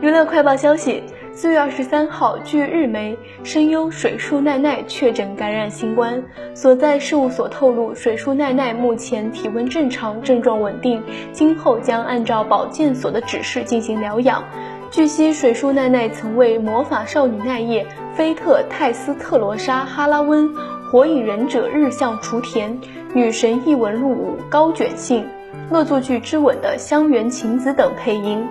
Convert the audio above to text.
娱乐快报消息四月二十三号据日媒声优水树奈奈确诊感染新冠所在事务所透露水树奈奈目前体温正常症状稳定今后将按照保健所的指示进行疗养。据悉水树奈奈曾为魔法少女奈叶菲特泰斯特罗莎哈拉温火影忍者日向雏田女神异闻录五高卷信恶作剧之吻的香园晴子等配音。